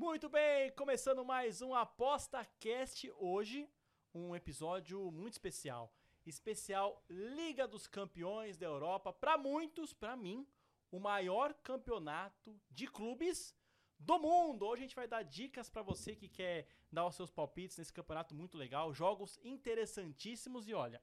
Muito bem, começando mais um Aposta Cast hoje, um episódio muito especial. Especial Liga dos Campeões da Europa, para muitos, para mim, o maior campeonato de clubes do mundo. Hoje a gente vai dar dicas para você que quer dar os seus palpites nesse campeonato muito legal, jogos interessantíssimos e olha,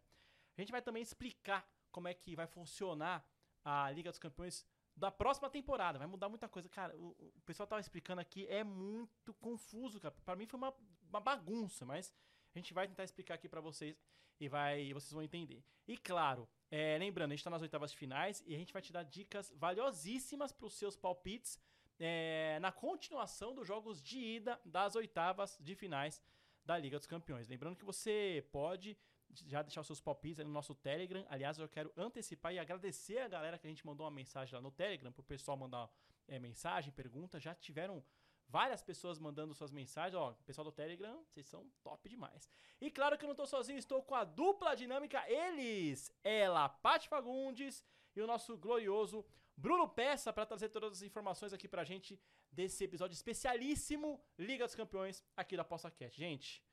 a gente vai também explicar como é que vai funcionar a Liga dos Campeões da próxima temporada. Vai mudar muita coisa. Cara, o, o pessoal tava explicando aqui, é muito confuso, cara. Pra mim foi uma, uma bagunça, mas a gente vai tentar explicar aqui para vocês e vai vocês vão entender. E claro, é, lembrando, a gente tá nas oitavas finais e a gente vai te dar dicas valiosíssimas para os seus palpites é, na continuação dos jogos de ida das oitavas de finais da Liga dos Campeões. Lembrando que você pode já deixar os seus palpites no nosso Telegram. Aliás, eu quero antecipar e agradecer a galera que a gente mandou uma mensagem lá no Telegram, pro pessoal mandar é, mensagem, pergunta. Já tiveram várias pessoas mandando suas mensagens. Ó, pessoal do Telegram, vocês são top demais. E claro que eu não tô sozinho, estou com a dupla dinâmica. Eles, ela, Paty Fagundes e o nosso glorioso Bruno Peça para trazer todas as informações aqui pra gente desse episódio especialíssimo Liga dos Campeões aqui da Aposta Cat. Gente,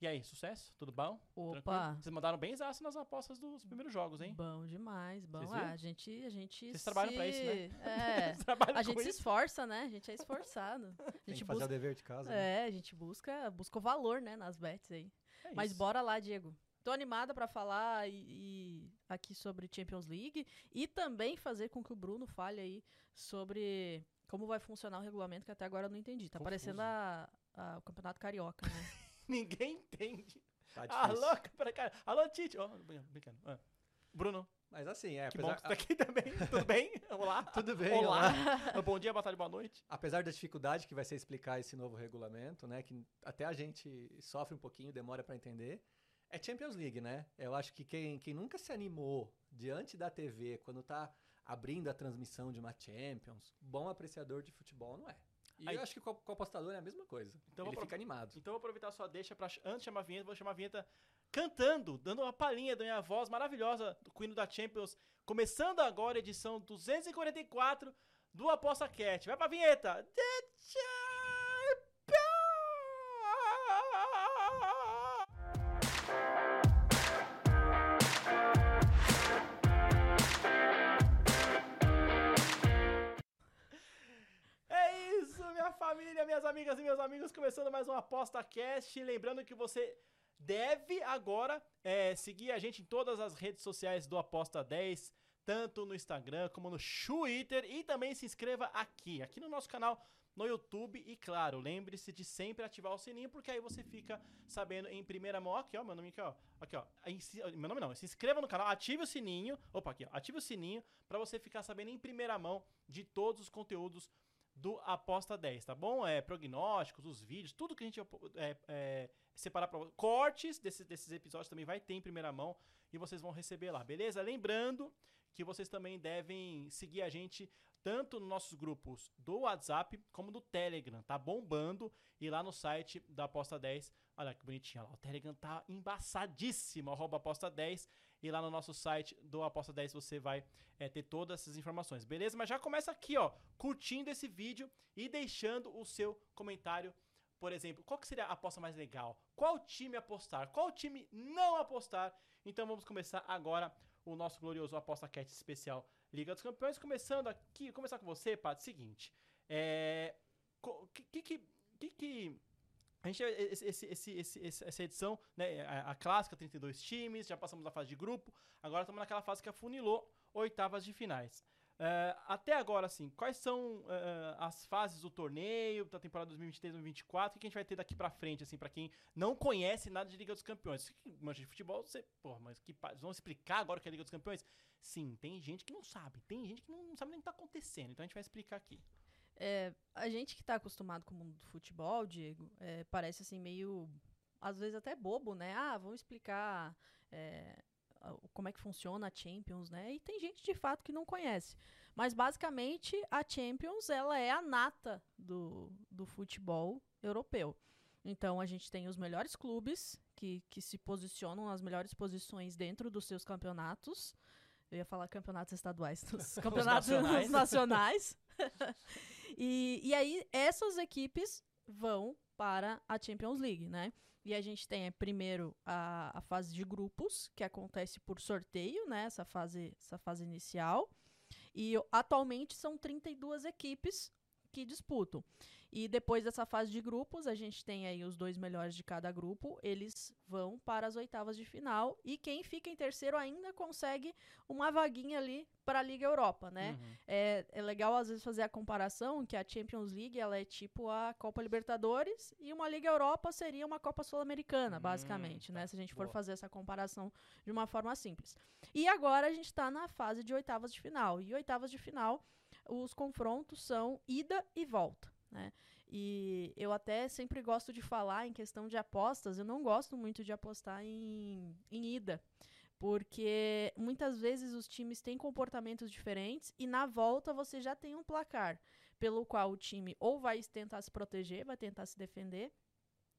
e aí, sucesso? Tudo bom? Opa! Tranquilo? Vocês mandaram bem exaço nas apostas dos primeiros jogos, hein? Bom demais, bom. Ah, a gente, a gente Vocês se... trabalham pra isso, né? É. A gente se isso? esforça, né? A gente é esforçado. A Tem que gente fazer busca... o dever de casa. né? É, a gente busca, busca o valor, né, nas bets aí. É Mas isso. bora lá, Diego. Tô animada pra falar e, e aqui sobre Champions League e também fazer com que o Bruno fale aí sobre como vai funcionar o regulamento, que até agora eu não entendi. Tá Confuso. parecendo a, a- o Campeonato Carioca, né? Ninguém entende. Tá difícil. Alô, pera, cara. Alô, Tite. Ó, brincando, brincando. Ah. Bruno, Mas assim, é, que apesar, bom que tá aqui também. Tudo bem? Olá. Tudo bem, Olá. bom dia, boa tarde, boa noite. apesar da dificuldade que vai ser explicar esse novo regulamento, né, que até a gente sofre um pouquinho, demora para entender, é Champions League, né? Eu acho que quem, quem nunca se animou diante da TV quando tá abrindo a transmissão de uma Champions, bom apreciador de futebol não é. E Aí- eu acho que com o apostador é a mesma coisa. Então Ele vou fica animado. Então vou aproveitar a sua deixa pra, antes de chamar a vinheta, vou chamar a vinheta cantando, dando uma palhinha da minha voz maravilhosa do hino da Champions. Começando agora a edição 244 do Aposta Cat. Vai pra vinheta! The amigos, começando mais um Aposta Cast. Lembrando que você deve agora é, seguir a gente em todas as redes sociais do Aposta 10, tanto no Instagram como no Twitter, e também se inscreva aqui, aqui no nosso canal no YouTube. E claro, lembre-se de sempre ativar o sininho, porque aí você fica sabendo em primeira mão. Aqui, ó, meu nome aqui, ó. Aqui, ó. Meu nome não, se inscreva no canal, ative o sininho. Opa, aqui, ó. Ative o sininho para você ficar sabendo em primeira mão de todos os conteúdos do Aposta 10, tá bom? É, prognósticos, os vídeos, tudo que a gente é, é, separar para cortes desses, desses episódios também vai ter em primeira mão e vocês vão receber lá, beleza? Lembrando que vocês também devem seguir a gente tanto nos nossos grupos do WhatsApp como do Telegram, tá bombando e lá no site da Aposta 10, olha que bonitinho lá, o Telegram tá embaçadíssimo, arroba Aposta 10 e lá no nosso site do Aposta 10 você vai é, ter todas essas informações, beleza? Mas já começa aqui, ó, curtindo esse vídeo e deixando o seu comentário. Por exemplo, qual que seria a aposta mais legal? Qual time apostar? Qual time não apostar? Então vamos começar agora o nosso glorioso Aposta Cat especial Liga dos Campeões. Começando aqui, começar com você, Pat, seguinte. É. Que, que, que, que a gente, esse, esse, esse, esse- essa edição, né, a, a clássica, 32 times, já passamos da fase de grupo, agora estamos naquela fase que afunilou oitavas de finais. É, até agora, assim, quais são é, as fases do torneio da temporada 2023-2024? O que a gente vai ter daqui pra frente, assim, pra quem não conhece nada de Liga dos Campeões? Manja de futebol, você, pô, mas que vamos explicar agora o que é Liga dos Campeões? Sim, tem gente que não sabe, tem gente que não, não sabe nem o que tá acontecendo, então a gente vai explicar aqui. É, a gente que tá acostumado com o mundo do futebol, Diego, é, parece assim meio, às vezes até bobo, né? Ah, vamos explicar é, como é que funciona a Champions, né? E tem gente de fato que não conhece. Mas basicamente a Champions ela é a nata do, do futebol europeu. Então a gente tem os melhores clubes que, que se posicionam nas melhores posições dentro dos seus campeonatos. Eu ia falar campeonatos estaduais, dos campeonatos nacionais. nacionais. e, e aí, essas equipes vão para a Champions League, né? E a gente tem é, primeiro a, a fase de grupos, que acontece por sorteio, né? Essa fase, essa fase inicial. E atualmente são 32 equipes que disputam. E depois dessa fase de grupos, a gente tem aí os dois melhores de cada grupo, eles vão para as oitavas de final e quem fica em terceiro ainda consegue uma vaguinha ali para a Liga Europa, né? Uhum. É, é legal às vezes fazer a comparação que a Champions League ela é tipo a Copa Libertadores e uma Liga Europa seria uma Copa Sul-Americana, hum, basicamente, né? Tá. Se a gente for Boa. fazer essa comparação de uma forma simples. E agora a gente está na fase de oitavas de final. E oitavas de final, os confrontos são ida e volta. Né? E eu até sempre gosto de falar em questão de apostas, eu não gosto muito de apostar em, em ida, porque muitas vezes os times têm comportamentos diferentes e na volta você já tem um placar pelo qual o time ou vai tentar se proteger, vai tentar se defender,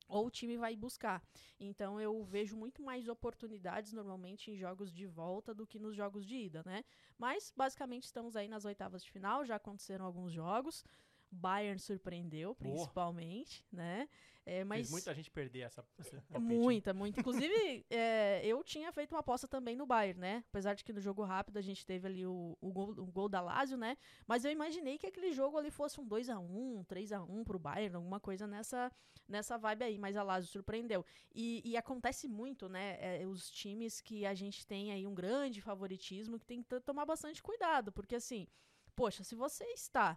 ou o time vai buscar. Então eu vejo muito mais oportunidades normalmente em jogos de volta do que nos jogos de ida, né? Mas basicamente estamos aí nas oitavas de final, já aconteceram alguns jogos. Bayern surpreendeu, principalmente, oh. né? É, mas Fez muita gente perder essa, essa Muita, muita. Inclusive, é, eu tinha feito uma aposta também no Bayern, né? Apesar de que no jogo rápido a gente teve ali o, o, gol, o gol da Lazio, né? Mas eu imaginei que aquele jogo ali fosse um 2 a 1 um 3 a 1 pro Bayern, alguma coisa nessa, nessa vibe aí. Mas a Lazio surpreendeu. E, e acontece muito, né? É, os times que a gente tem aí um grande favoritismo, que tem que tomar bastante cuidado. Porque assim, poxa, se você está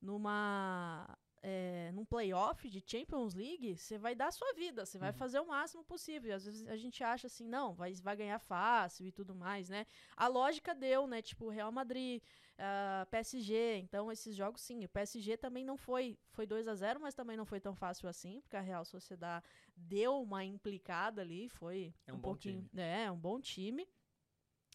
numa é, num playoff de Champions League, você vai dar a sua vida, você vai uhum. fazer o máximo possível. Às vezes a gente acha assim, não, vai, vai ganhar fácil e tudo mais, né? A lógica deu, né? Tipo, Real Madrid, uh, PSG. Então, esses jogos, sim. O PSG também não foi. Foi 2 a 0 mas também não foi tão fácil assim, porque a Real Sociedade deu uma implicada ali. Foi é um, um pouquinho. Time. É, um bom time.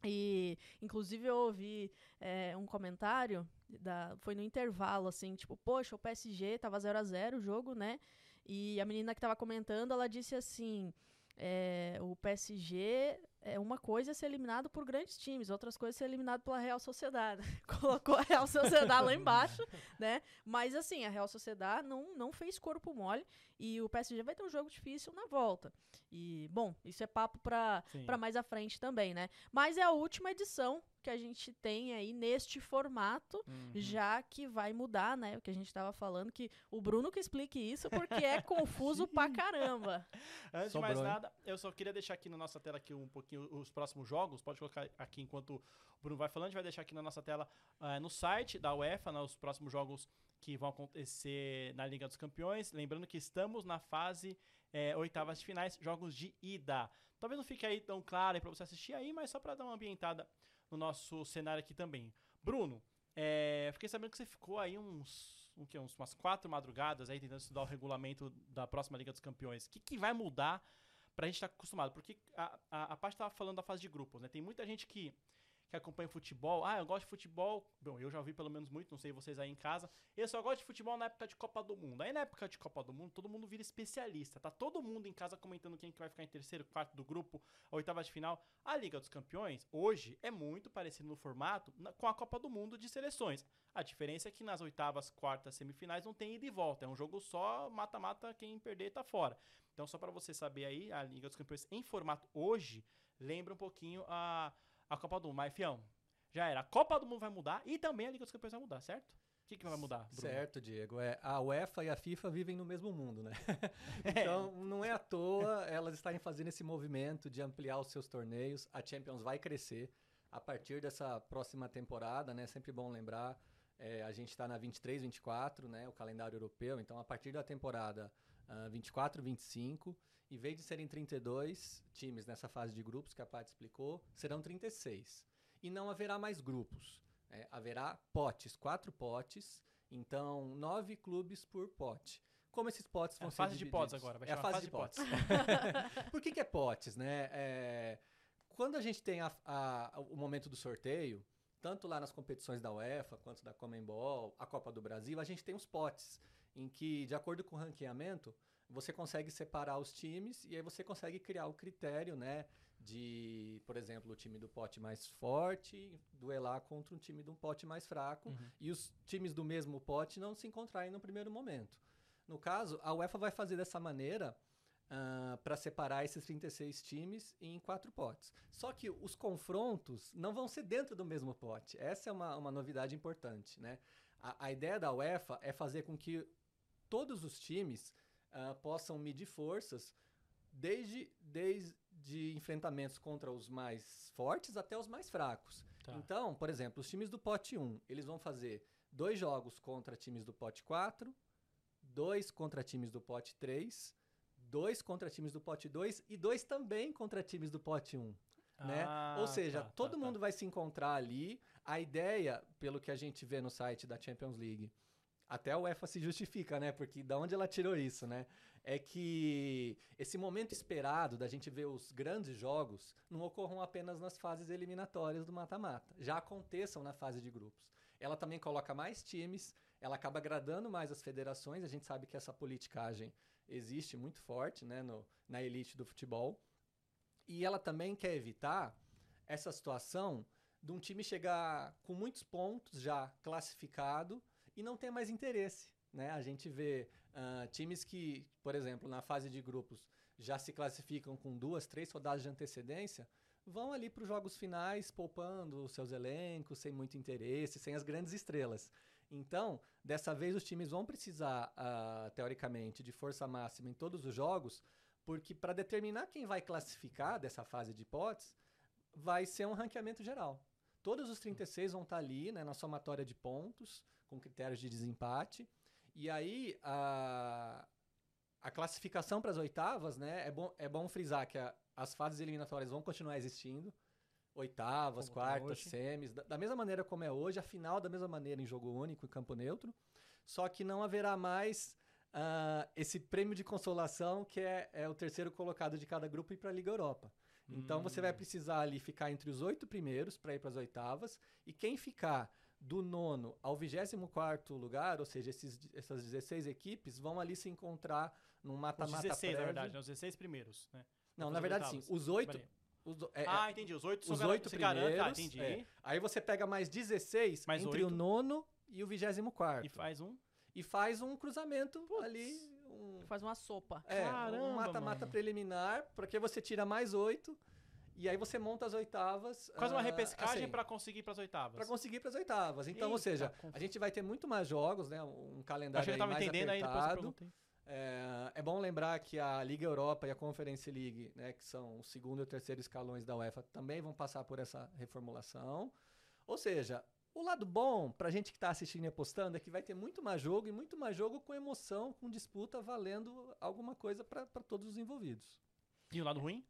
E, inclusive, eu ouvi é, um comentário, da, foi no intervalo, assim, tipo, poxa, o PSG tava 0 a 0 o jogo, né? E a menina que tava comentando, ela disse assim, é, o PSG é uma coisa é ser eliminado por grandes times, outras coisas é ser eliminado pela Real Sociedade. Colocou a Real Sociedade lá embaixo, né? Mas assim, a Real Sociedade não, não fez corpo mole e o PSG vai ter um jogo difícil na volta. E, bom, isso é papo para mais à frente também, né? Mas é a última edição que a gente tem aí neste formato, uhum. já que vai mudar, né? O que a gente estava falando, que o Bruno que explique isso, porque é confuso pra caramba. Antes Sobrou, de mais nada, eu só queria deixar aqui na nossa tela aqui um pouquinho os próximos jogos. Pode colocar aqui enquanto o Bruno vai falando. A gente vai deixar aqui na nossa tela uh, no site da UEFA, né, os próximos jogos que vão acontecer na Liga dos Campeões. Lembrando que estamos na fase é, oitavas de finais, jogos de ida. Talvez não fique aí tão claro para você assistir aí, mas só para dar uma ambientada no nosso cenário aqui também. Bruno, é, fiquei sabendo que você ficou aí uns, um, que, uns umas quatro madrugadas aí tentando estudar o regulamento da próxima Liga dos Campeões. O que, que vai mudar pra gente estar tá acostumado? Porque a, a, a parte estava falando da fase de grupos, né? Tem muita gente que que acompanha futebol. Ah, eu gosto de futebol. Bom, eu já ouvi pelo menos muito, não sei vocês aí em casa. Eu só gosto de futebol na época de Copa do Mundo. Aí na época de Copa do Mundo, todo mundo vira especialista. Tá todo mundo em casa comentando quem que vai ficar em terceiro, quarto do grupo, a oitava de final. A Liga dos Campeões, hoje, é muito parecido no formato com a Copa do Mundo de seleções. A diferença é que nas oitavas, quartas, semifinais não tem ida e volta. É um jogo só, mata-mata, quem perder tá fora. Então, só para você saber aí, a Liga dos Campeões em formato hoje lembra um pouquinho a a Copa do Mundo. Mas, fião, já era. A Copa do Mundo vai mudar e também a Liga dos Campeões vai mudar, certo? O que, que vai mudar? Bruno? Certo, Diego. É, a UEFA e a FIFA vivem no mesmo mundo, né? então, não é à toa elas estarem fazendo esse movimento de ampliar os seus torneios. A Champions vai crescer a partir dessa próxima temporada, né? Sempre bom lembrar. É, a gente está na 23, 24, né? O calendário europeu. Então, a partir da temporada uh, 24, 25 em vez de serem 32 times nessa fase de grupos que a Paty explicou, serão 36. E não haverá mais grupos. É, haverá potes, quatro potes, então nove clubes por pote. Como esses potes vão é a ser fase divididos? de potes agora, vai é a fase, fase de potes. potes. por que, que, é potes, né? É, quando a gente tem a, a, o momento do sorteio, tanto lá nas competições da UEFA quanto da Comembol, a Copa do Brasil, a gente tem os potes, em que, de acordo com o ranqueamento, você consegue separar os times e aí você consegue criar o critério, né? De, por exemplo, o time do pote mais forte duelar contra um time de um pote mais fraco uhum. e os times do mesmo pote não se encontrarem no primeiro momento. No caso, a UEFA vai fazer dessa maneira uh, para separar esses 36 times em quatro potes. Só que os confrontos não vão ser dentro do mesmo pote. Essa é uma, uma novidade importante. Né? A, a ideia da UEFA é fazer com que todos os times uh, possam medir forças desde, desde enfrentamentos contra os mais fortes até os mais fracos. Tá. Então, por exemplo, os times do pote 1, eles vão fazer dois jogos contra times do pote 4, dois contra times do pote 3, dois contra times do pote 2 e dois também contra times do pote 1. Né? Ah, Ou seja, tá, todo tá, mundo tá. vai se encontrar ali. A ideia, pelo que a gente vê no site da Champions League, até a UEFA se justifica, né? Porque da onde ela tirou isso, né? É que esse momento esperado da gente ver os grandes jogos não ocorram apenas nas fases eliminatórias do mata-mata. Já aconteçam na fase de grupos. Ela também coloca mais times, ela acaba agradando mais as federações. A gente sabe que essa politicagem existe muito forte né, no, na elite do futebol. E ela também quer evitar essa situação de um time chegar com muitos pontos já classificado e não tem mais interesse. Né? A gente vê uh, times que, por exemplo, na fase de grupos já se classificam com duas, três rodadas de antecedência, vão ali para os jogos finais poupando os seus elencos, sem muito interesse, sem as grandes estrelas. Então, dessa vez os times vão precisar, uh, teoricamente, de força máxima em todos os jogos, porque para determinar quem vai classificar dessa fase de potes, vai ser um ranqueamento geral. Todos os 36 vão estar tá ali né, na somatória de pontos, com critérios de desempate. E aí, a, a classificação para as oitavas, né? É bom, é bom frisar que a, as fases eliminatórias vão continuar existindo. Oitavas, como tá quartas, semis. Da, da, mesma maneira como é hoje, a final da mesma maneira em jogo único, em campo neutro. Só que não haverá mais uh, esse prêmio de consolação que é, é o terceiro colocado de cada grupo ir para a Liga Europa. Então você vai hum. precisar ali ficar entre os oito primeiros para ir para as oitavas. E quem ficar do nono ao 24 lugar, ou seja, esses, essas 16 equipes vão ali se encontrar num mata-mata Os 16, prévio. na verdade, né? os 16 primeiros, né? Não, na verdade sim, os oito... Os, é, ah, entendi, os oito os oito primeiros, ah, entendi. É. Aí você pega mais 16 mais entre 8. o nono e o 24 E faz um? E faz um cruzamento ali... Um, faz uma sopa. É, Caramba, um mata-mata preliminar, porque você tira mais oito e aí você monta as oitavas. Quase uma ah, repescagem assim, para conseguir para as oitavas. Para conseguir para as oitavas. Então, Eita, ou seja, a gente vai ter muito mais jogos, né? Um calendário Acho que mais entendendo apertado. Aí, é, é, bom lembrar que a Liga Europa e a Conference League, né, que são o segundo e o terceiro escalões da UEFA, também vão passar por essa reformulação. Ou seja, o lado bom para a gente que está assistindo e apostando é que vai ter muito mais jogo e muito mais jogo com emoção, com disputa, valendo alguma coisa para todos os envolvidos. E o lado ruim?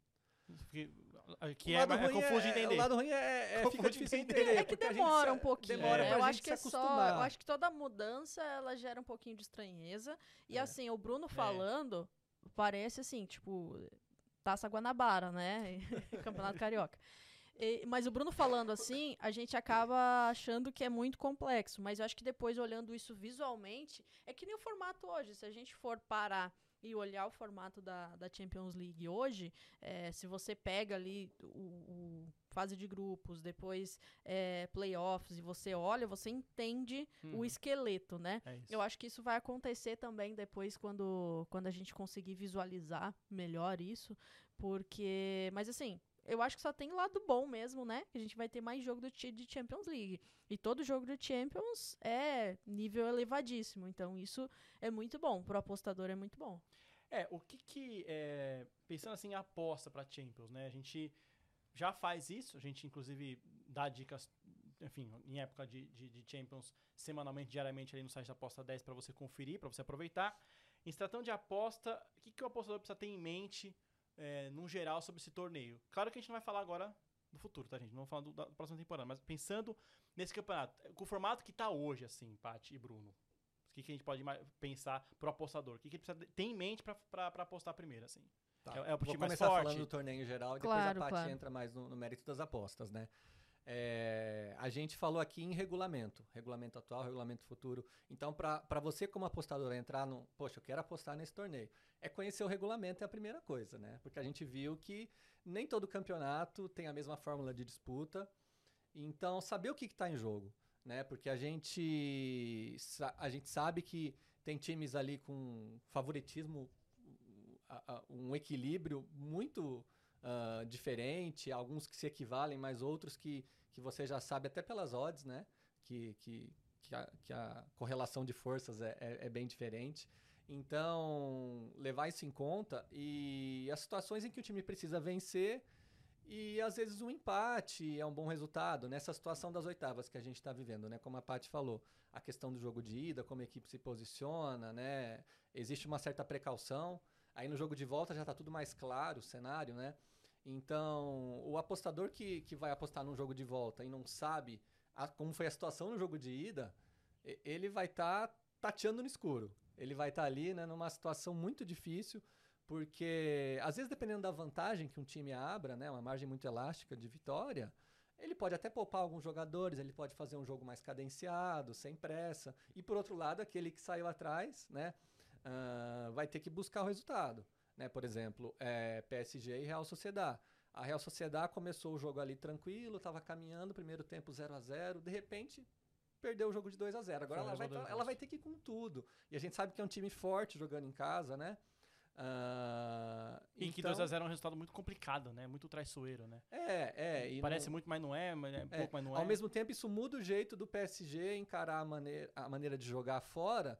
Que é, é, confuso de é, entender. O lado ruim é, é fica difícil de entender. É que demora um pouquinho. Demora é. eu acho que é só. Eu acho que toda mudança ela gera um pouquinho de estranheza. E é. assim, o Bruno falando parece assim, tipo, Taça Guanabara, né? Campeonato Carioca. E, mas o Bruno falando assim, a gente acaba achando que é muito complexo. Mas eu acho que depois, olhando isso visualmente, é que nem o formato hoje. Se a gente for parar e olhar o formato da, da Champions League hoje, é, se você pega ali o, o fase de grupos, depois é, playoffs, e você olha, você entende hum. o uhum. esqueleto, né? É Eu acho que isso vai acontecer também depois quando, quando a gente conseguir visualizar melhor isso, porque... Mas assim, eu acho que só tem lado bom mesmo, né? Que a gente vai ter mais jogo do, de Champions League. E todo jogo de Champions é nível elevadíssimo. Então isso é muito bom. Pro apostador é muito bom. É, o que que. É, pensando assim, aposta pra Champions, né? A gente já faz isso. A gente, inclusive, dá dicas, enfim, em época de, de, de Champions, semanalmente, diariamente ali no site da Aposta 10 para você conferir, para você aproveitar. Em tratando de aposta, o que, que o apostador precisa ter em mente? É, num geral sobre esse torneio. Claro que a gente não vai falar agora do futuro, tá, gente? Não vamos falar do, da próxima temporada, mas pensando nesse campeonato, com o formato que tá hoje, assim, Paty e Bruno, o que, que a gente pode pensar pro apostador? O que, que ele precisa ter em mente para apostar primeiro, assim? Tá. É, é o Vou começar falando do torneio geral e depois a Paty claro. entra mais no, no mérito das apostas, né? É, a gente falou aqui em regulamento, regulamento atual, regulamento futuro. Então, para você como apostador entrar no, poxa, eu quero apostar nesse torneio, é conhecer o regulamento é a primeira coisa, né? Porque a gente viu que nem todo campeonato tem a mesma fórmula de disputa. Então, saber o que está em jogo, né? Porque a gente, a gente sabe que Tem times ali com favoritismo, um equilíbrio muito uh, diferente, alguns que se equivalem, mas outros que, que você já sabe até pelas odds, né? Que, que, que, a, que a correlação de forças é, é, é bem diferente. Então, levar isso em conta e as situações em que o time precisa vencer e às vezes um empate é um bom resultado nessa situação das oitavas que a gente está vivendo, né? Como a Paty falou, a questão do jogo de ida, como a equipe se posiciona, né? Existe uma certa precaução. Aí no jogo de volta já está tudo mais claro o cenário, né? Então, o apostador que, que vai apostar num jogo de volta e não sabe a, como foi a situação no jogo de ida, ele vai estar tá tateando no escuro ele vai estar tá ali né, numa situação muito difícil, porque às vezes dependendo da vantagem que um time abra, né, uma margem muito elástica de vitória, ele pode até poupar alguns jogadores, ele pode fazer um jogo mais cadenciado, sem pressa. E por outro lado, aquele que saiu atrás, né, uh, vai ter que buscar o resultado. Né? Por exemplo, é, PSG e Real Sociedad. A Real Sociedad começou o jogo ali tranquilo, estava caminhando, primeiro tempo 0 a 0 de repente perdeu o jogo de 2 a 0 Agora ela vai, tá, ela vai ter que ir com tudo. E a gente sabe que é um time forte jogando em casa, né? Uh, e então... que 2x0 é um resultado muito complicado, né? Muito traiçoeiro, né? É, é. Parece não... muito, mas não é, mas é, é pouco, mas não Ao é. mesmo tempo, isso muda o jeito do PSG encarar a maneira, a maneira de jogar fora,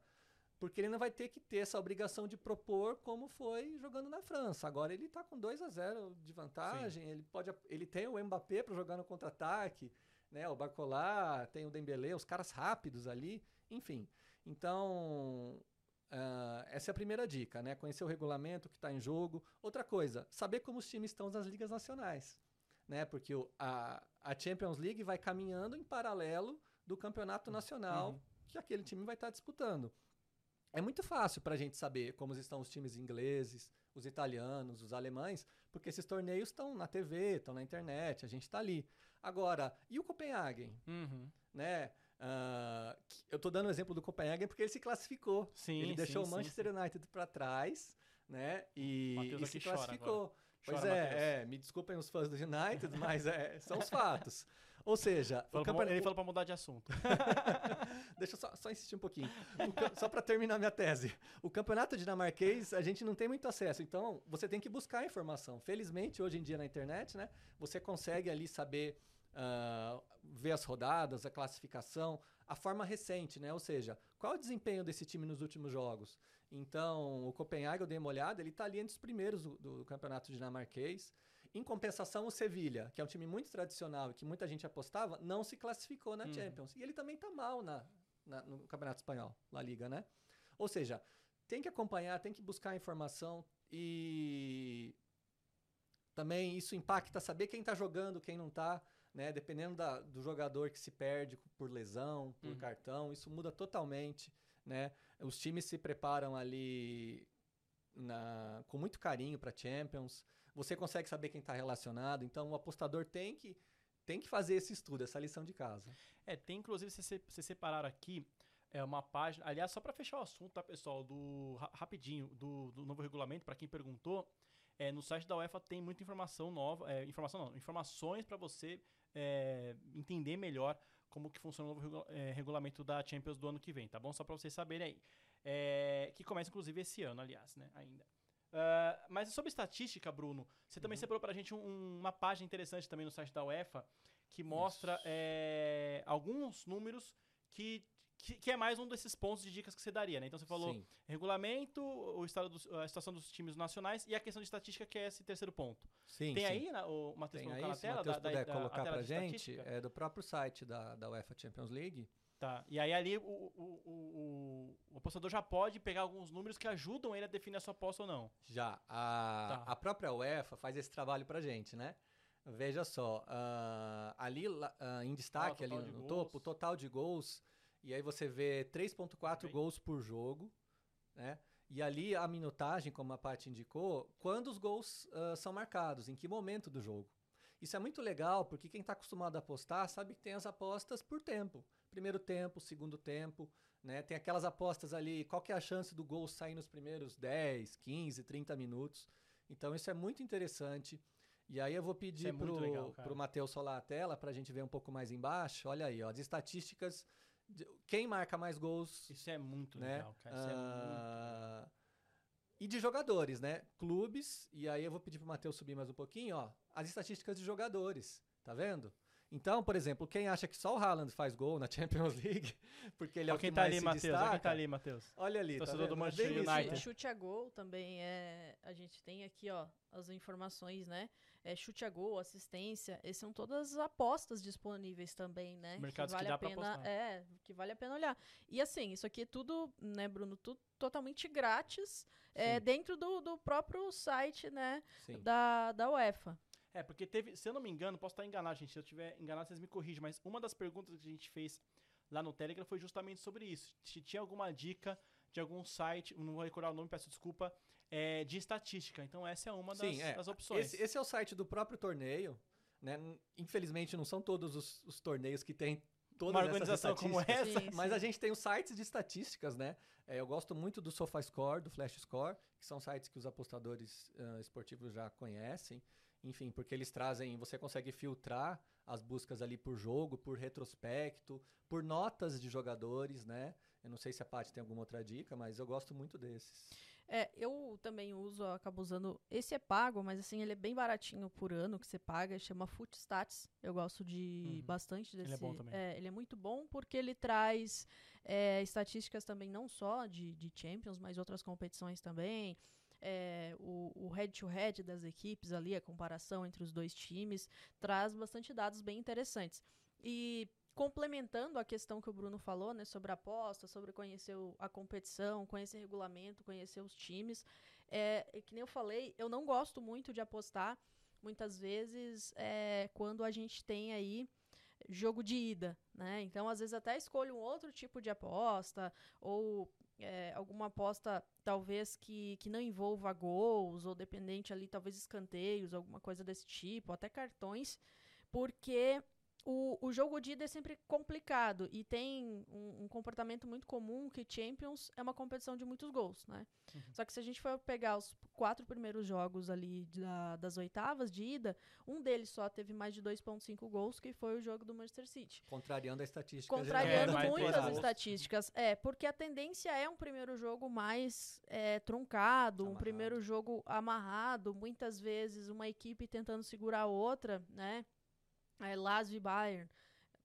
porque ele não vai ter que ter essa obrigação de propor como foi jogando na França. Agora ele tá com 2 a 0 de vantagem, ele pode ele tem o Mbappé para jogar no contra-ataque né? O Barcola, tem o Dembélé, os caras rápidos ali, enfim. Então, uh, essa é a primeira dica, né? Conhecer o regulamento que está em jogo. Outra coisa, saber como os times estão nas ligas nacionais, né? Porque o, a, a Champions League vai caminhando em paralelo do campeonato uhum. nacional uhum. que aquele time vai estar tá disputando. É muito fácil para a gente saber como estão os times ingleses, os italianos, os alemães, porque esses torneios estão na TV, estão na internet, a gente está ali. Agora, e o Copenhagen? Uhum. Né? Uh, eu estou dando o exemplo do Copenhagen porque ele se classificou. Sim, ele deixou sim, o Manchester sim, United para trás, né? E, e se classificou. Pois é, é, me desculpem os fãs do United, mas é, são os fatos. Ou seja, o campeonato... ele falou para mudar de assunto. Deixa eu só, só, insistir um pouquinho. só para terminar minha tese. O campeonato dinamarquês, a gente não tem muito acesso, então você tem que buscar informação. Felizmente, hoje em dia na internet, né, você consegue ali saber uh, ver as rodadas, a classificação, a forma recente, né? Ou seja, qual é o desempenho desse time nos últimos jogos? Então, o Copenhague, eu dei uma olhada, ele está ali entre os primeiros do, do, campeonato dinamarquês. Em compensação, o Sevilha, que é um time muito tradicional e que muita gente apostava, não se classificou na uhum. Champions. E ele também está mal na, na, no Campeonato Espanhol, La Liga, né? Ou seja, tem que acompanhar, tem que buscar informação e também isso impacta saber quem está jogando, quem não está né? Dependendo da, do jogador que se perde por lesão, por uhum. cartão, isso muda totalmente, né? Os times se preparam ali na, com muito carinho para Champions. Você consegue saber quem está relacionado, então o apostador tem que tem que fazer esse estudo, essa lição de casa. É, tem inclusive você, separar aqui é uma página, aliás, só para fechar o assunto, tá, pessoal, do rapidinho do, do novo regulamento para quem perguntou, é, no site da UEFA tem muita informação nova, é, informação não, informações para você é, entender melhor como que funciona o novo é, regulamento da Champions do ano que vem, tá bom? Só para vocês saberem aí. É, que começa, inclusive, esse ano, aliás, né? Ainda. Uh, mas sobre estatística, Bruno, você também uhum. separou para a gente um, uma página interessante também no site da UEFA que mostra é, alguns números que que, que, é mais um desses pontos de dicas que você daria, né? Então você falou Sim. regulamento, o estado do, a situação dos times nacionais e a questão de estatística, que é esse terceiro ponto. Sim, Tem sim. aí na, o Matheus colocar na tela? Se o puder da, colocar pra gente, é do próprio site da, da UEFA Champions League. Tá. E aí ali o, o, o, o, apostador já pode pegar alguns números que ajudam ele a definir a sua aposta ou não. Já. A, tá. a própria UEFA faz esse trabalho pra gente, né? Veja só, uh, ali uh, em destaque, ah, ali no gols. topo, o total de gols e aí você vê 3.4 gols por jogo, né? E ali a minutagem, como a Paty indicou, quando os gols uh, são marcados, em que momento do jogo. Isso é muito legal, porque quem está acostumado a apostar sabe que tem as apostas por tempo. Primeiro tempo, segundo tempo, né? Tem aquelas apostas ali, qual que é a chance do gol sair nos primeiros 10, 15, 30 minutos. Então isso é muito interessante. E aí eu vou pedir é para o Matheus solar a tela para a gente ver um pouco mais embaixo. Olha aí, ó, as estatísticas de- quem marca mais gols, Isso é muito né? legal, cara. Isso é muito Ah, E de jogadores, né? Clubes, e aí eu vou pedir pro Matheus subir mais um pouquinho, ó. As estatísticas de jogadores, tá vendo? Então, por exemplo, quem acha que só o Haaland faz gol na Champions League, porque ele é Ó o que quem tá mais ali, se Matheus. Ó destaca, quem tá ali, Matheus. Olha ali, tá Torcedor do vendo? É Manchester United. Chute a gol também é. A gente tem aqui, ó, as informações, né? É, chute a gol, assistência. Essas são todas as apostas disponíveis também, né? Mercados que vale dá a pra pena, apostar. É, que vale a pena olhar. E assim, isso aqui é tudo, né, Bruno? Tudo totalmente grátis é, Sim. dentro do, do próprio site, né? Sim. Da, da UEFA. É, porque teve, se eu não me engano, posso estar enganado, gente. Se eu tiver enganado, vocês me corrigem, mas uma das perguntas que a gente fez lá no Telegram foi justamente sobre isso. Se tinha alguma dica de algum site, não vou recordar o nome, peço desculpa, é, de estatística. Então essa é uma das, Sim, é. das opções. Esse, esse é o site do próprio torneio, né? Infelizmente não são todos os, os torneios que têm todas uma organização como essa. Sim, Mas sim. a gente tem os sites de estatísticas, né? É, eu gosto muito do SofaScore, do FlashScore, que são sites que os apostadores ah, esportivos já conhecem. Enfim, porque eles trazem, você consegue filtrar as buscas ali por jogo, por retrospecto, por notas de jogadores, né? Eu não sei se a Paty tem alguma outra dica, mas eu gosto muito desses. É, eu também uso, eu acabo usando. Esse é pago, mas assim, ele é bem baratinho por ano que você paga, chama Footstats. Eu gosto de Uhum. bastante desse. Ele é bom também. ele é muito bom porque ele traz é, estatísticas também, não só de, de Champions, mas outras competições também. É, o head-to-head das equipes ali, a comparação entre os dois times, traz bastante dados bem interessantes. E complementando a questão que o Bruno falou, né, sobre a aposta, sobre conhecer a competição, conhecer regulamento, conhecer os times, é que nem eu falei, eu não gosto muito de apostar, muitas vezes, é, quando a gente tem aí jogo de ida, né? Então, às vezes até escolho um outro tipo de aposta ou é, alguma aposta talvez que, que não envolva gols ou dependente ali talvez escanteios, alguma coisa desse tipo, até cartões, porque o, o jogo de ida é sempre complicado e tem um, um comportamento muito comum que Champions é uma competição de muitos gols, né? Uhum. Só que se a gente for pegar os quatro primeiros jogos ali da- das oitavas de ida, um deles só teve mais de 2.5 gols, que foi o jogo do Manchester City. Contrariando a estatística Contrariando É, mais muito pesado. as estatísticas. É, porque a tendência é um primeiro jogo mais é, truncado, um Amarrado. primeiro jogo amarrado, muitas vezes uma equipe tentando segurar a outra, né? É, Lazio e Bayern.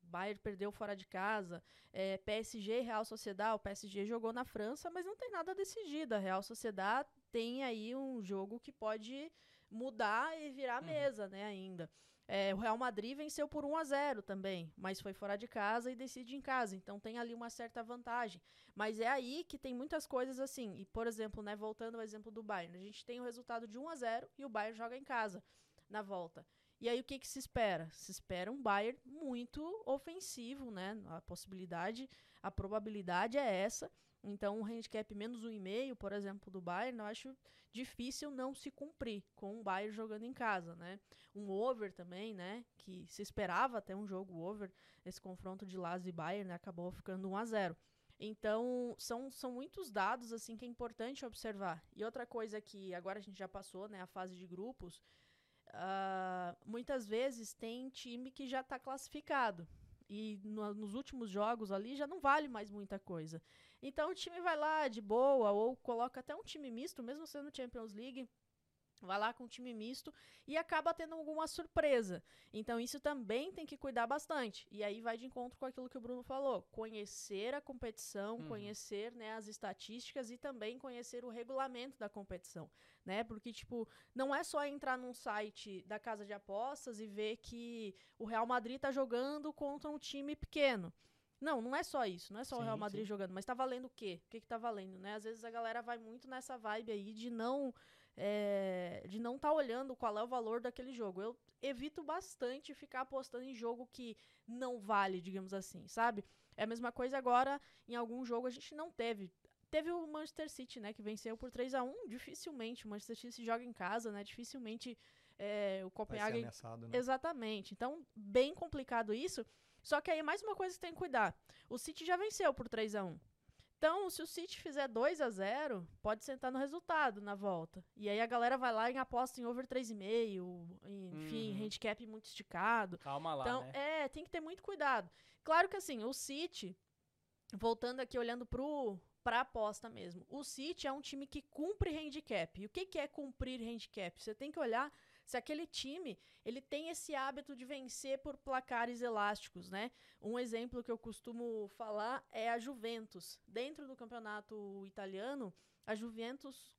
Bayern perdeu fora de casa. É, PSG e Real Sociedad. O PSG jogou na França, mas não tem nada decidido. A Real Sociedad tem aí um jogo que pode mudar e virar Uhum. mesa, né, ainda. É, o Real Madrid venceu por 1 a 0 também, mas foi fora de casa e decide em casa. Então tem ali uma certa vantagem. Mas é aí que tem muitas coisas assim. E, por exemplo, né, voltando ao exemplo do Bayern, a gente tem o resultado de 1 a 0 e o Bayern joga em casa na volta. E aí o que, que se espera? Se espera um Bayern muito ofensivo, né? A possibilidade, a probabilidade é essa. Então, um handicap menos 1,5, por exemplo, do Bayern, eu acho difícil não se cumprir com o Bayern jogando em casa, né? Um over também, né? Que se esperava até um jogo over, esse confronto de Lazio e Bayern, né? acabou ficando 1 a 0. Então, são, são muitos dados assim que é importante observar. E outra coisa que agora a gente já passou, né, a fase de grupos, ah, muitas vezes tem time que já está classificado. E no- nos últimos jogos ali já não vale mais muita coisa. Então o time vai lá de boa, ou coloca até um time misto, mesmo sendo Champions League, vai lá com um time misto e acaba tendo alguma surpresa. Então isso também tem que cuidar bastante. E aí vai de encontro com aquilo que o Bruno falou: conhecer a competição, Uhum. conhecer né, as estatísticas e também conhecer o regulamento da competição. Né? Porque, tipo, não é só entrar num site da casa de apostas e ver que o Real Madrid tá jogando contra um time pequeno. Não, não é só isso, não é só o Sim, Real Madrid sim. jogando, mas tá valendo o quê? O que que tá valendo, né? Às vezes a galera vai muito nessa vibe aí de não é, de não tá olhando qual é o valor daquele jogo. Eu evito bastante ficar apostando em jogo que não vale, digamos assim, sabe? É a mesma coisa agora, em algum jogo a gente não teve. Teve o Manchester City, né, que venceu por 3 a 1 Dificilmente o Manchester City joga em casa, né? Dificilmente é, o Copenhagen ameaçado, né? Exatamente. Então, bem complicado isso. Só que aí mais uma coisa que tem que cuidar. O City já venceu por 3 a 1 Então, se o City fizer 2 a 0 pode sentar no resultado na volta. E aí a galera vai lá e aposta em over 3,5, enfim, Uhum. handicap muito esticado. Calma lá, Então, né? é, tem que ter muito cuidado. Claro que assim, o City voltando aqui, olhando pro para aposta mesmo. O City é um time que cumpre handicap. E o que, que é cumprir handicap? Você tem que olhar se aquele time ele tem esse hábito de vencer por placares elásticos, né? Um exemplo que eu costumo falar é a Juventus. Dentro do campeonato italiano, a Juventus,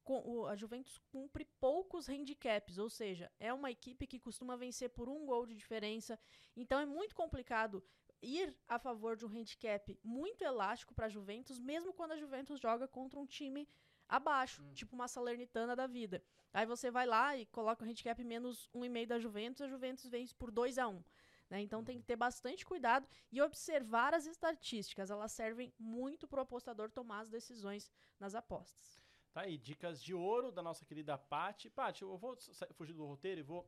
a Juventus cumpre poucos handicaps, ou seja, é uma equipe que costuma vencer por um gol de diferença. Então é muito complicado ir a favor de um handicap muito elástico para a Juventus, mesmo quando a Juventus joga contra um time abaixo, hum. tipo uma Salernitana da vida. Aí você vai lá e coloca o handicap menos 1,5 da Juventus, a Juventus vence por 2 a 1 né? Então tem que ter bastante cuidado e observar as estatísticas. Elas servem muito para o apostador tomar as decisões nas apostas. Tá aí, dicas de ouro da nossa querida Paty. Paty, eu vou fugir do roteiro e vou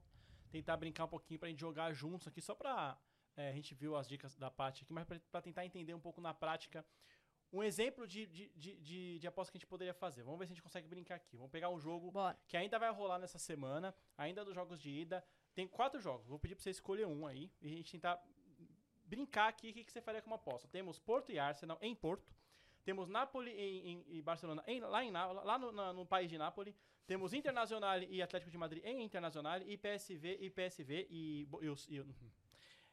tentar brincar um pouquinho para a gente jogar juntos aqui, só para é, a gente viu as dicas da Paty aqui, mas para tentar entender um pouco na prática um exemplo de, de, de, de, de aposta que a gente poderia fazer. Vamos ver se a gente consegue brincar aqui. Vamos pegar um jogo Bora. que ainda vai rolar nessa semana, ainda dos jogos de ida. Tem quatro jogos. Vou pedir para você escolher um aí e a gente tentar brincar aqui o que, que você faria com uma aposta. Temos Porto e Arsenal em Porto. Temos Napoli e, Barcelona em, lá, em, lá no, na, no país de Nápoles. Temos Internacional e Atlético de Madrid em Internacional. E PSV e PSV e, e, e,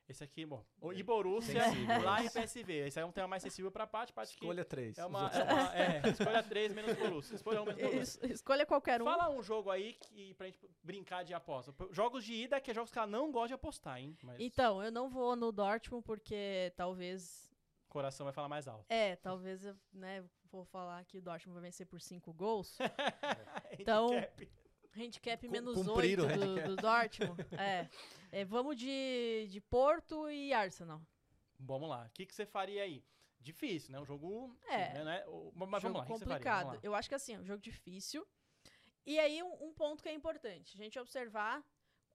esse aqui, bom. O e Borussia lá em PSV. Esse aí é um tema mais sensível pra parte. parte escolha três. É uma, é uma é, escolha três menos Borussia. Escolha um menos Borussia. Es, escolha qualquer um. Fala um jogo aí que, pra gente brincar de aposta. Jogos de ida, que é jogos que ela não gosta de apostar, hein? Mas... Então, eu não vou no Dortmund porque talvez... O coração vai falar mais alto. É, talvez eu, né, vou falar que o Dortmund vai vencer por cinco gols. então... Handicap menos 8 do, do Dortmund. é. é. Vamos de, de Porto e Arsenal. Vamos lá. O que, que você faria aí? Difícil, né? Um jogo. É. Né? Mas jogo vamos lá. complicado. Vamos lá. Eu acho que assim, é um jogo difícil. E aí, um, um, ponto que é importante: a gente observar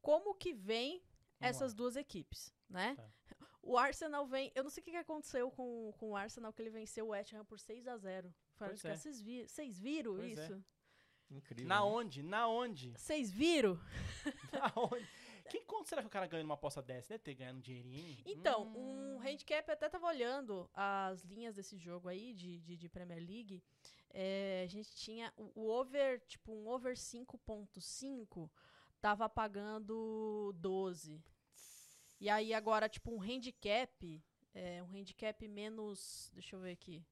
como que vem vamos essas lá. duas equipes, né? Tá. O Arsenal vem. Eu não sei o que, que aconteceu com, com o Arsenal, que ele venceu o West Ham por 6 a 0 Pois é. Vocês, vi, vocês viram pois é. isso? É. Incrível. Na né? onde? Na onde? Vocês viram? Na onde? Quem quanto será que o cara ganha numa aposta dessa? Deve ter ganhando um dinheirinho. Então, hum. um handicap até tava olhando as linhas desse jogo aí de, de, de Premier League. É, a gente tinha o, o, over, tipo, um over 5.5 tava pagando 12. E aí agora, tipo, um handicap, é, um handicap menos, deixa eu ver aqui.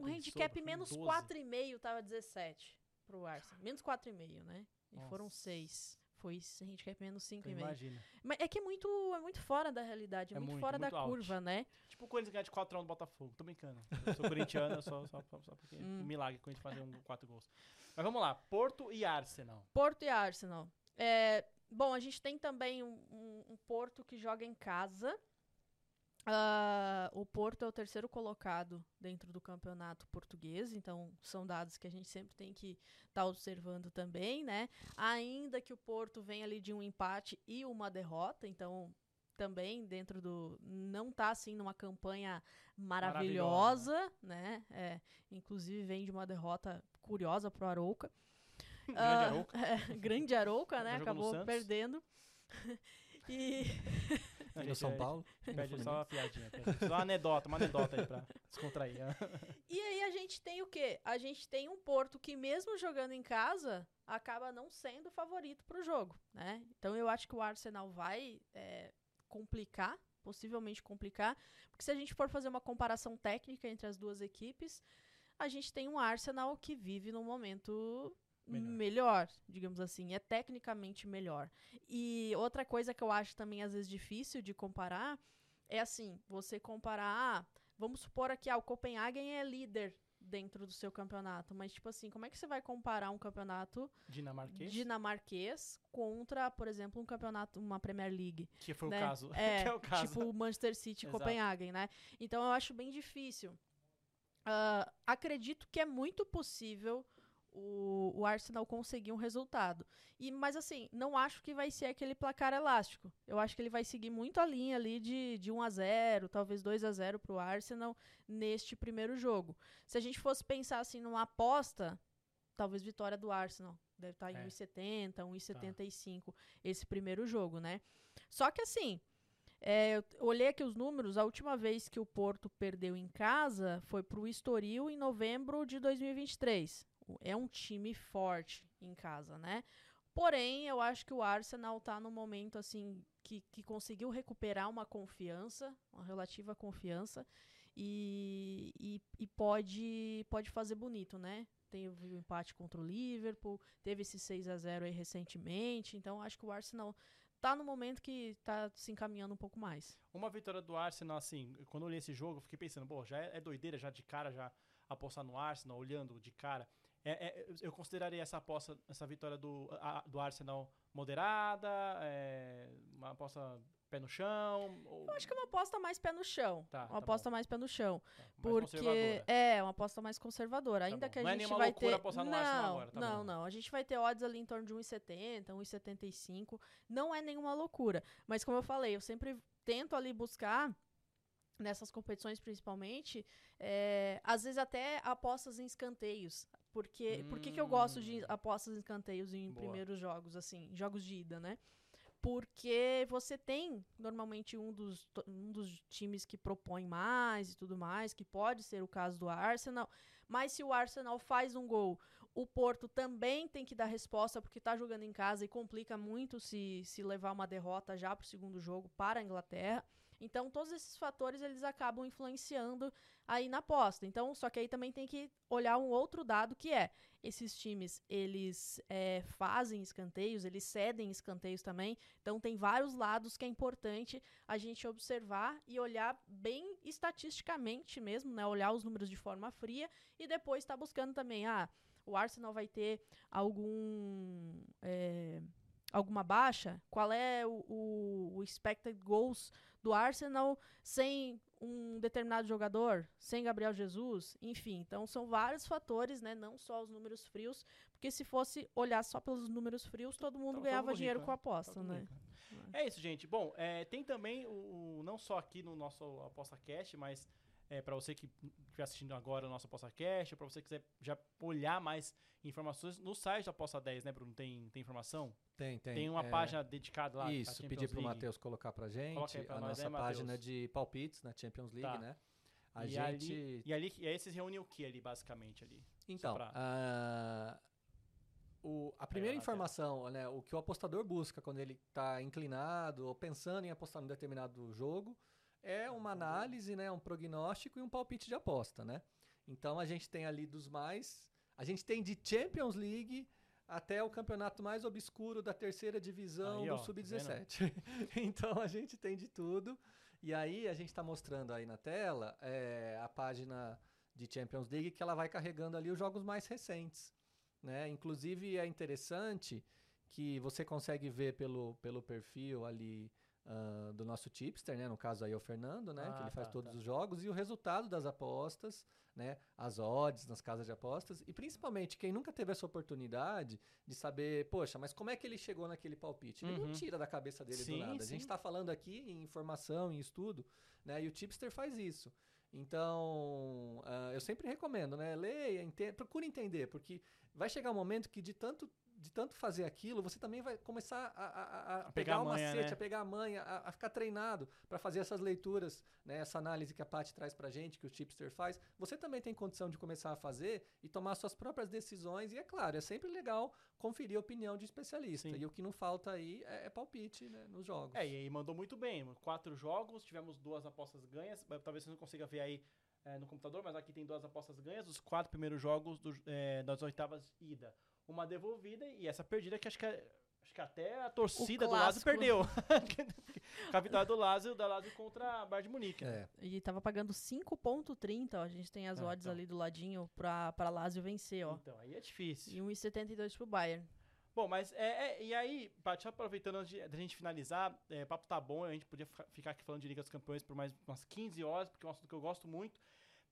Um handicap menos 4,5 tava 17 pro Arsenal. Menos 4,5, né? E Nossa. foram 6. Foi handicap menos 5,5. Imagina. Mas é que é muito, é muito fora da realidade, é, é muito, muito, fora muito da curva, né? Tipo o Corinthians ganhar de 4 x no Botafogo. Tô brincando. Eu sou corintiano, só, só, só, só porque hum. um milagre com a gente fazer um 4 gols. Mas vamos lá, Porto e Arsenal. Porto e Arsenal. É, bom, a gente tem também um, um, um Porto que joga em casa. Uh, o Porto é o terceiro colocado dentro do campeonato português, então são dados que a gente sempre tem que estar tá observando também, né? Ainda que o Porto venha ali de um empate e uma derrota, então também dentro do não está assim numa campanha maravilhosa, maravilhosa. né? É, inclusive vem de uma derrota curiosa pro Arouca. grande uh, Arouca. É, grande Arouca, né? Acabou perdendo. e no São Paulo? Pede só uma piadinha. Só uma anedota, uma anedota aí pra descontrair. e aí a gente tem o quê? A gente tem um Porto que mesmo jogando em casa, acaba não sendo favorito pro jogo, né? Então eu acho que o Arsenal vai é, complicar, possivelmente complicar, porque se a gente for fazer uma comparação técnica entre as duas equipes, a gente tem um Arsenal que vive num momento melhor. melhor. digamos assim, é tecnicamente melhor. E outra coisa que eu acho também às vezes difícil de comparar é assim, você comparar, ah, vamos supor aqui, ah, o Copenhagen é líder dentro do seu campeonato, mas tipo assim, como é que você vai comparar um campeonato dinamarquês, dinamarquês contra, por exemplo, um campeonato, uma Premier League, que foi né? o caso, é, é o caso. tipo o Manchester City, Copenhagen, né? Então eu acho bem difícil. Uh, acredito que é muito possível o, o Arsenal conseguir um resultado. E, mas assim, não acho que vai ser aquele placar elástico. Eu acho que ele vai seguir muito a linha ali de, de 1 a 0 talvez 2 a 0 para o Arsenal neste primeiro jogo. Se a gente fosse pensar assim numa aposta, talvez vitória do Arsenal. Deve estar em é. 1,70, 1,75 tá. esse primeiro jogo, né? Só que assim, É, eu olhei aqui os números, a última vez que o Porto perdeu em casa foi para o Estoril em novembro de 2023. É um time forte em casa, né? Porém, eu acho que o Arsenal está no momento assim que, que conseguiu recuperar uma confiança, uma relativa confiança, e, e, e pode, pode fazer bonito, né? Teve o empate contra o Liverpool, teve esse 6 a 0 aí recentemente, então acho que o Arsenal tá no momento que tá se encaminhando um pouco mais. Uma vitória do Arsenal, assim, quando eu olhei esse jogo, eu fiquei pensando, pô, já é, é doideira já de cara já apostar no Arsenal, olhando de cara. É, é, eu consideraria essa aposta, essa vitória do, a, do Arsenal moderada, é, uma aposta pé no chão? Ou... Eu acho que é uma aposta mais pé no chão. Tá, uma tá aposta bom. mais pé no chão. Tá, porque é uma aposta mais conservadora. Tá Ainda que a Não é gente nenhuma vai loucura ter apostar no não, Arsenal agora, tá não, bom. não. A gente vai ter odds ali em torno de 1,70, 1,75. Não é nenhuma loucura. Mas como eu falei, eu sempre tento ali buscar nessas competições principalmente, é, às vezes até apostas em escanteios. Porque, por que, que eu gosto de Hum. apostas em escanteios em Boa. primeiros jogos, assim, jogos de ida, né? Porque você tem normalmente um dos, um dos times que propõe mais e tudo mais, que pode ser o caso do Arsenal. Mas se o Arsenal faz um gol, o Porto também tem que dar resposta porque está jogando em casa e complica muito se, se levar uma derrota já para o segundo jogo para a Inglaterra. Então, todos esses fatores eles acabam influenciando aí na aposta. Então, só que aí também tem que olhar um outro dado que é esses times eles é, fazem escanteios, eles cedem escanteios também. Então, tem vários lados que é importante a gente observar e olhar bem estatisticamente mesmo, né? Olhar os números de forma fria e depois estar buscando também, ah, o Arsenal vai ter algum é, alguma baixa? Qual é o, o, o expected goals do Arsenal sem um determinado jogador, sem Gabriel Jesus, enfim. Então são vários fatores, né? Não só os números frios, porque se fosse olhar só pelos números frios, todo mundo Tava todo ganhava mundo dinheiro rico, com a né? Tá aposta, né? É isso, gente. Bom, é, tem também o, o- não só aqui no nosso Aposta Cast, mas é, para você que estiver assistindo agora o nosso Aposta Cast, para você que quiser já olhar mais informações no site da Aposta 10, né, Bruno? Tem, tem informação? Tem, tem. Tem, uma é, página dedicada lá. Isso, pedir pro League. Matheus colocar pra gente pra a nós, nossa né, página de palpites na Champions League, Tá. né? A e, gente. ali, e ali, e aí vocês reúnem o que ali, basicamente, ali? Então, pra- a, o- a primeira lá, informação, né, o que o apostador busca quando ele está inclinado ou pensando em apostar num determinado jogo é uma análise, né, um prognóstico e um palpite de aposta, né? Então a gente tem ali dos mais, a gente tem de Champions League até o campeonato mais obscuro da terceira divisão Aí, do ó, tá sub-17. então a gente tem de tudo. E aí a gente está mostrando aí na tela é, a página de Champions League que ela vai carregando ali os jogos mais recentes. Né? Inclusive é interessante que você consegue ver pelo, pelo perfil ali ah, do nosso tipster, né? no caso aí é o Fernando, né? que Ah, ele faz tá, todos tá. os jogos, e o resultado das apostas, né? as odds nas casas de apostas, e principalmente quem nunca teve essa oportunidade de saber, poxa, mas como é que ele chegou naquele palpite? Ele Uhum. não tira da cabeça dele Sim, do nada. A sim. gente está falando aqui em informação, em estudo, né? E o tipster faz isso. Então, ah, eu sempre recomendo, né? Leia, ente- procure entender, porque vai chegar um momento que de tanto, de tanto fazer aquilo, você também vai começar a, a- a- pegar pegar a o manha, macete, né? a pegar a manha, a, a ficar treinado para fazer essas leituras, né? Essa análise que a Paty traz pra gente, que o tipster faz. Você também tem condição de começar a fazer e tomar suas próprias decisões. E é claro, é sempre legal conferir a opinião de especialista. Sim. E o que não falta aí é, é palpite né, nos jogos. É, e aí mandou muito bem. Quatro jogos, tivemos duas apostas ganhas. Talvez você não consiga ver aí é, no computador, mas aqui tem duas apostas ganhas. Os quatro primeiros jogos do- é, das oitavas ida. Uma devolvida e essa perdida que acho que, é- acho que até a torcida do Lazio clássico. perdeu. A vitória do Lazio, da Lazio contra a Bayern de Munique. né? É. E tava pagando 5.30, ó. A gente tem as Ah, odds então. ali do ladinho pra, pra Lazio vencer, ó. Então, aí é difícil. E 1,72 pro Bayern. Bom, mas é, é- e aí, Paty, só aproveitando antes de, da gente finalizar, é, o papo tá bom, a gente podia ficar- ficar aqui falando de Liga dos Campeões por mais umas 15 horas, porque é um assunto que eu gosto muito.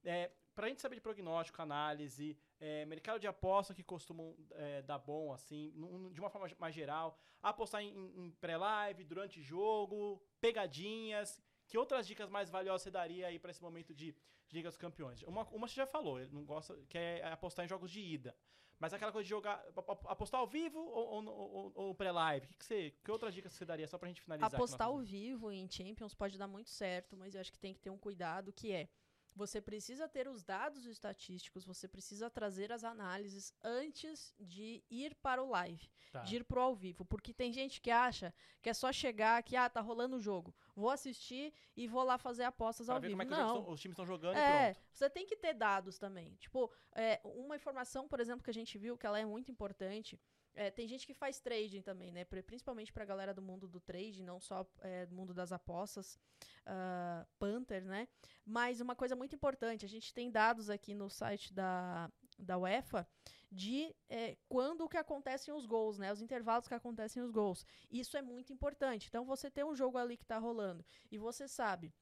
É, pra gente saber de prognóstico, análise, é, mercado de aposta que costumam é, dar bom, assim, num- de uma forma mais geral, apostar em, em pré-live, durante jogo, pegadinhas, que outras dicas mais valiosas você daria aí pra esse momento de, de Liga dos Campeões? Uma, uma você já falou, ele não gosta, que é apostar em jogos de ida. Mas aquela coisa de jogar, ap- ap- apostar ao vivo ou, ou, ou- ou pré-live? Que, que, você, que outra dica você daria só pra gente finalizar? Apostar ao vivo em Champions pode dar muito certo, mas eu acho que tem que ter um cuidado que é você precisa ter os dados estatísticos, você precisa trazer as análises antes de ir para o live, Tá. de ir pro ao vivo, porque tem gente que acha que é só chegar que ah, tá rolando o jogo, vou assistir e vou lá fazer apostas Pra ao vivo. como é Não. os times estão jogando e É, pronto. você tem que ter dados também. Tipo, é, uma informação, por exemplo, que a gente viu que ela é muito importante. É, tem gente que faz trading também, né? pri- Principalmente pra galera do mundo do trading, não só é, do mundo das apostas, ah, Panther, né? Mas uma coisa muito importante, a gente tem dados aqui no site da, da UEFA de é, quando que acontecem os gols, né? Os intervalos que acontecem os gols. Isso é muito importante. Então, você tem um jogo ali que tá rolando e você sabe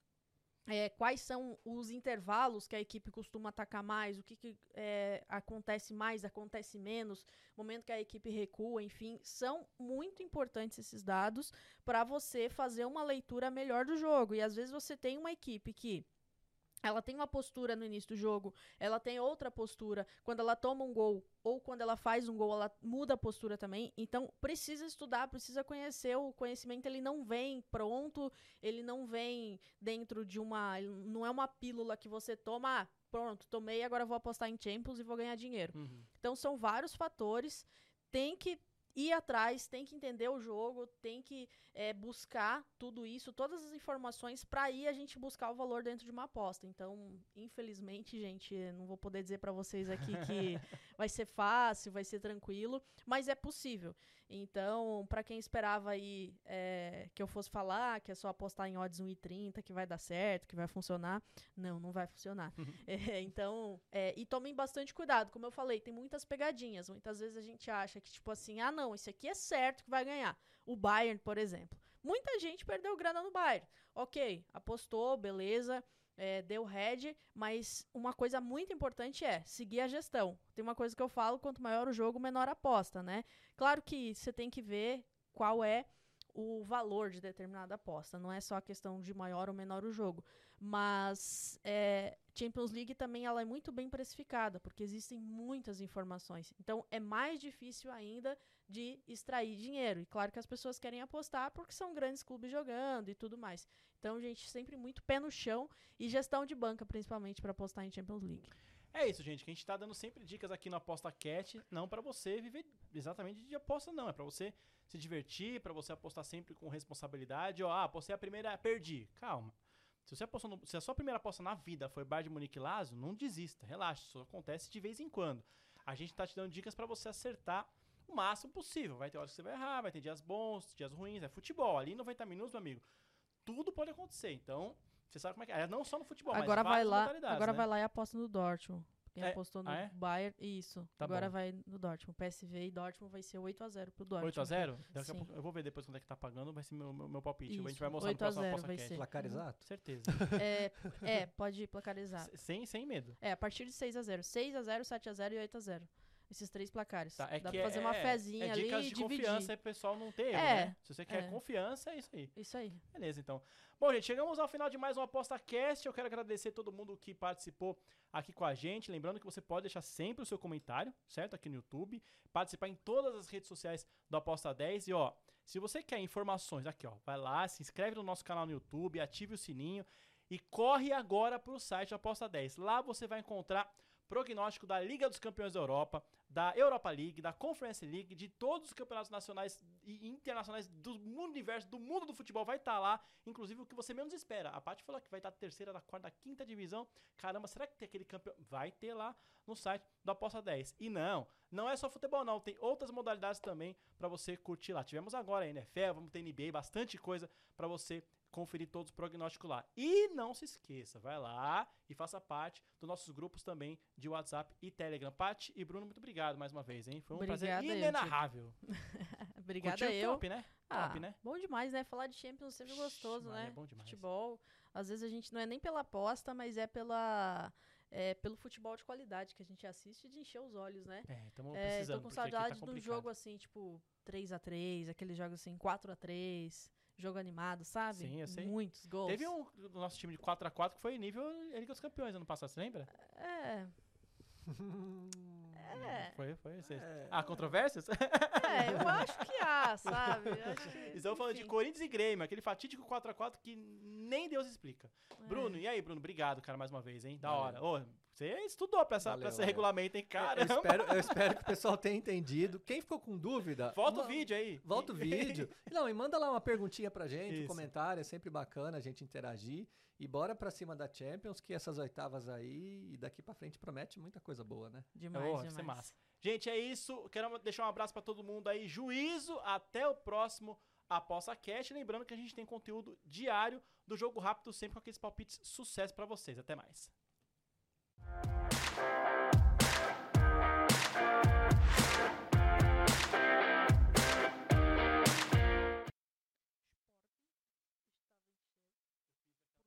é, quais são os intervalos que a equipe costuma atacar mais, o que, que, é, acontece mais, acontece menos, momento que a equipe recua, enfim, são muito importantes esses dados para você fazer uma leitura melhor do jogo. E às vezes você tem uma equipe que ela tem uma postura no início do jogo, ela tem outra postura. Quando ela toma um gol ou quando ela faz um gol, ela muda a postura também. Então, precisa estudar, precisa conhecer. O conhecimento ele não vem pronto, ele não vem dentro de uma. Não é uma pílula que você toma, ah, pronto, tomei, agora vou apostar em Champions e vou ganhar dinheiro. Uhum. Então são vários fatores. Tem que ir atrás, tem que entender o jogo, tem que é, buscar tudo isso, todas as informações para aí a gente buscar o valor dentro de uma aposta. Então, infelizmente, gente, não vou poder dizer para vocês aqui que vai ser fácil, vai ser tranquilo, mas é possível. Então, para quem esperava aí é, que eu fosse falar que é só apostar em odds 1,30 que vai dar certo, que vai funcionar, não, não vai funcionar. É, então, é, e tomem bastante cuidado. Como eu falei, tem muitas pegadinhas. Muitas vezes a gente acha que, tipo assim, ah, não, esse aqui é certo que vai ganhar. O Bayern, por exemplo. Muita gente perdeu grana no Bayern. Ok, apostou, beleza, é, deu head, mas uma coisa muito importante é seguir a gestão. Tem uma coisa que eu falo, quanto maior o jogo, menor a aposta, né? Claro que você tem que ver qual é o valor de determinada aposta. Não é só a questão de maior ou menor o jogo. Mas é, Champions League também ela é muito bem precificada, porque existem muitas informações. Então é mais difícil ainda de extrair dinheiro. E claro que as pessoas querem apostar porque são grandes clubes jogando e tudo mais. Então, gente, sempre muito pé no chão e gestão de banca, principalmente, para apostar em Champions League. É isso, gente, que a gente tá dando sempre dicas aqui no Aposta Cat, não pra você viver exatamente de aposta, não. É pra você se divertir, pra você apostar sempre com responsabilidade. Ó, ah, apostei a primeira, perdi. Calma. Se, você apostou no- se a sua primeira aposta na vida foi Bayern de Munique Lazio, não desista, relaxa, isso acontece de vez em quando. A gente tá te dando dicas pra você acertar o máximo possível. Vai ter horas que você vai errar, vai ter dias bons, dias ruins, é futebol. Ali em 90 minutos, meu amigo, tudo pode acontecer. Então, você sabe como é que é. Não só no futebol, agora mas vai lá, agora né? vai lá e aposta no Dortmund. Quem É, apostou no ah, é? Bayern, isso. Tá agora bom. vai no Dortmund. PSV e Dortmund vai ser 8 a 0 pro Dortmund. 8x0? Daqui a pouco, eu vou ver depois quanto é que tá pagando, vai ser meu, meu, meu palpite. a gente Isso, vai mostrar 8 no próximo 0 Aposta vai ser. Placar Uhum. exato? Certeza. É, é, pode ir placarizar. S- sem, sem medo. É, a partir de 6 a 0 6 a 0 7 a 0 e 8 a 0 Esses três placares. Tá, é Dá que pra fazer é, uma é- fezinha é ali dicas e de dividir. confiança aí pro pessoal não ter erro, É, né? Se você quer é. confiança, é isso aí. Isso aí. Beleza, então. Bom, gente, chegamos ao final de mais um Aposta Cast. Eu quero agradecer todo mundo que participou aqui com a gente. Lembrando que você pode deixar sempre o seu comentário, certo? Aqui no YouTube. Participar em todas as redes sociais do Aposta 10. E, ó, se você quer informações, aqui, ó, vai lá, se inscreve no nosso canal no YouTube, ative o sininho e corre agora pro site do Aposta 10. Lá você vai encontrar prognóstico da Liga dos Campeões da Europa, da Europa League, da Conference League, de todos os campeonatos nacionais e internacionais do universo, do mundo do futebol, vai estar lá, inclusive o que você menos espera. A Paty falou que vai estar terceira, da quarta, da quinta divisão. Caramba, será que tem aquele campeão? Vai ter lá no site do Aposta 10. E não, não é só futebol não, tem outras modalidades também para você curtir lá. Tivemos agora a NFL, vamos ter NBA, bastante coisa para você conferir todos os prognósticos lá. E não se esqueça, vai lá e faça parte dos nossos grupos também de WhatsApp e Telegram. Paty e Bruno, muito obrigado mais uma vez, hein? Foi um Obrigada prazer inenarrável. Obrigada Curtiu? eu. Top, né? Ah, Top, né? Bom demais, né? Falar de Champions é sempre gostoso, né? é bom demais. Futebol. Às vezes a gente não é nem pela aposta, mas é pela. É, pelo futebol de qualidade que a gente assiste de encher os olhos, né? É, estamos É, precisando, tô com tá saudade do complicado. jogo assim, tipo, 3x3, aqueles jogos assim, 4x3, jogo animado, sabe? Sim, eu sei. Muitos gols. Teve um do nosso time de 4x4 que foi nível Liga dos Campeões ano passado, você lembra? É. É. Foi, foi. Vocês... É. Ah, controvérsias? É, eu acho que há, sabe? Que, Estamos falando de Corinthians e Grêmio, aquele fatídico 4x4 que nem Deus explica. é. Bruno, e aí, Bruno? Obrigado, cara, mais uma vez, hein? Da hora. Ô, você estudou pra, essa, Valeu, pra esse regulamento, hein? Eu Caramba. espero, eu espero que o pessoal tenha entendido. Quem ficou com dúvida, Volta o ma- vídeo aí. Volta o vídeo. Não, e manda lá uma perguntinha pra gente, um Isso. comentário, é sempre bacana a gente interagir. E bora pra cima da Champions, que essas oitavas aí, e daqui pra frente promete muita coisa boa, né? Demais, Oh, vai demais. massa. Gente, é isso. Quero deixar um abraço pra todo mundo aí. Juízo. Até o próximo Aposta Cash. Lembrando que a gente tem conteúdo diário do Jogo Rápido, sempre com aqueles palpites sucesso pra vocês. Até mais. Thank you.